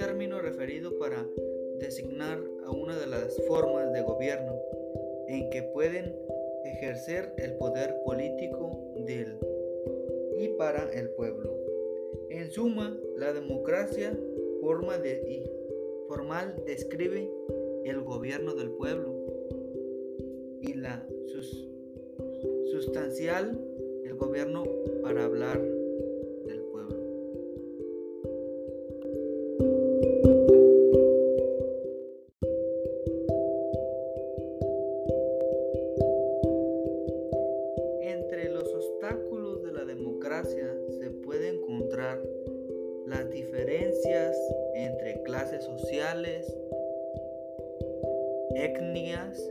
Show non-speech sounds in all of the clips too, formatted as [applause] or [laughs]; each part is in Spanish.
término referido para designar a una de las formas de gobierno en que pueden ejercer el poder político del y para el pueblo. En suma, la democracia forma de, y formal describe el gobierno del pueblo y la sus, sustancial el gobierno para hablar clases sociales, etnias,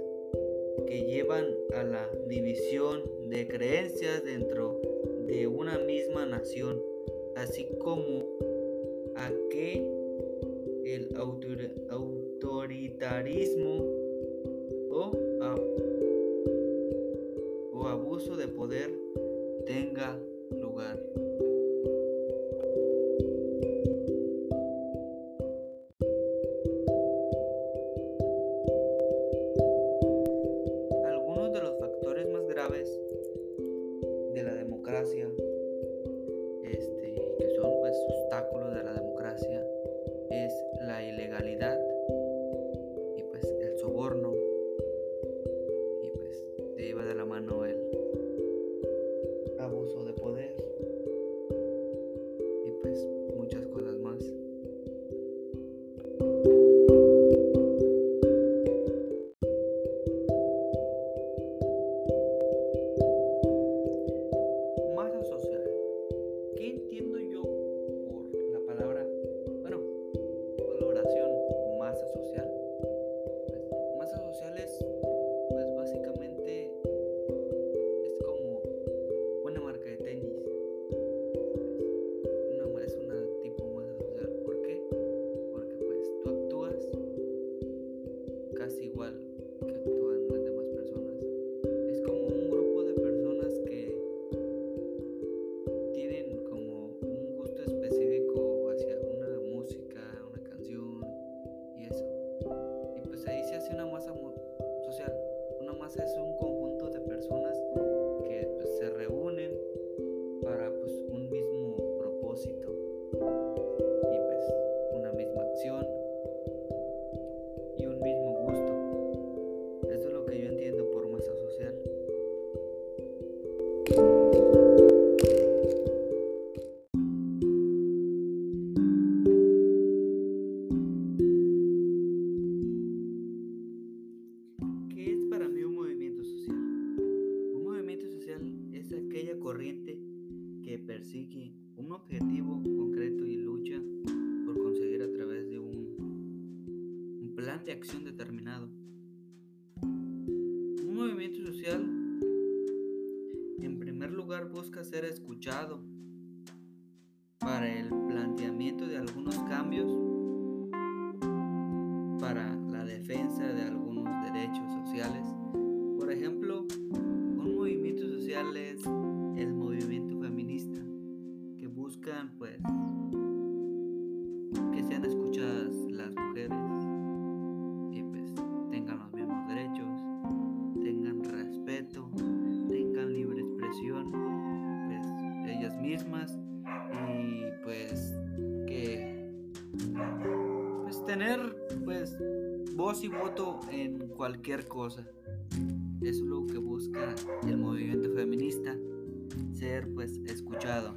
que llevan a la división de creencias dentro de una misma nación, así como a que el autoritarismo o, o abuso de poder tenga lugar. Una masa social. Una masa es un de acción determinado. Un movimiento social en primer lugar busca ser escuchado para el planteamiento de algunos cambios para la defensa tener pues voz y voto en cualquier cosa. Es lo que busca el movimiento feminista, ser pues escuchado.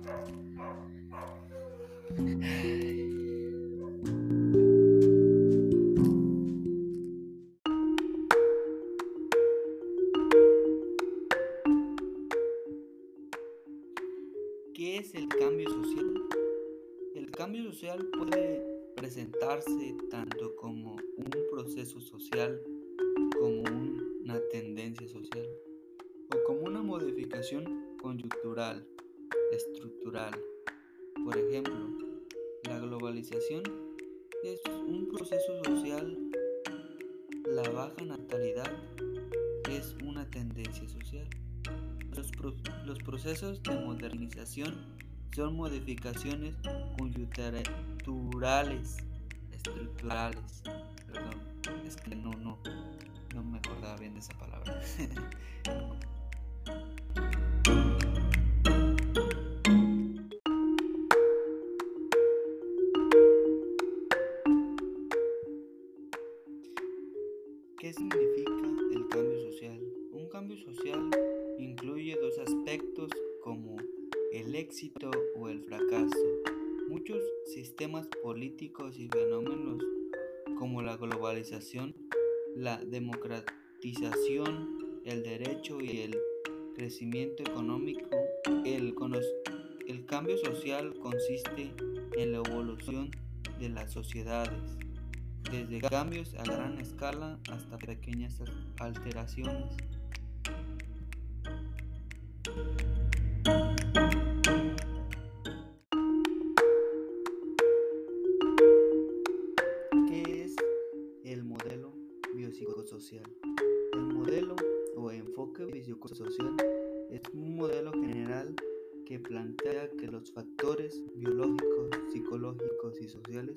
¿Qué es el cambio social? El cambio social puede presentarse tanto como un proceso social como una tendencia social o como una modificación coyuntural, estructural. Por ejemplo, la globalización es un proceso social la baja natalidad es una tendencia social. Los, procesos de modernización son modificaciones coyunturales, estructurales. Perdón, es que no, no, no me acordaba bien de esa palabra. [laughs] ¿Qué significa el cambio social? Un cambio social incluye dos aspectos como el éxito o el fracaso. Muchos sistemas políticos y fenómenos como la globalización, la democratización, el derecho y el crecimiento económico, el, cambio social consiste en la evolución de las sociedades desde cambios a gran escala hasta pequeñas alteraciones. Biopsicosocial? El modelo o enfoque biopsicosocial es un modelo general que plantea que los factores biológicos, psicológicos y sociales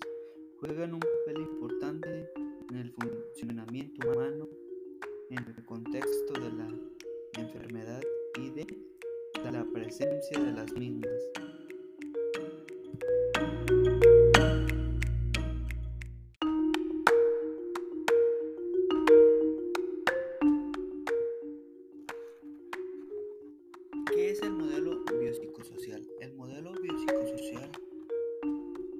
juegan un papel importante en el funcionamiento humano, en el contexto de la enfermedad y de la presencia de las mismas. Es el modelo biopsicosocial? El modelo biopsicosocial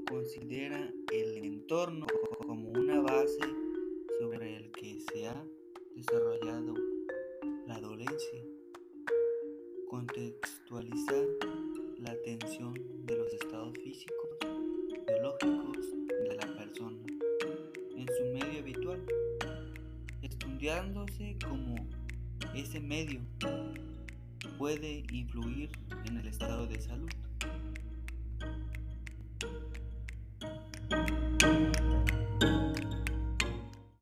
considera el entorno como una base sobre el que se ha desarrollado la dolencia. Contextualizar la atención de los estados físicos, biológicos de la persona en su medio habitual, estudiándose como ese medio puede influir en el estado de salud.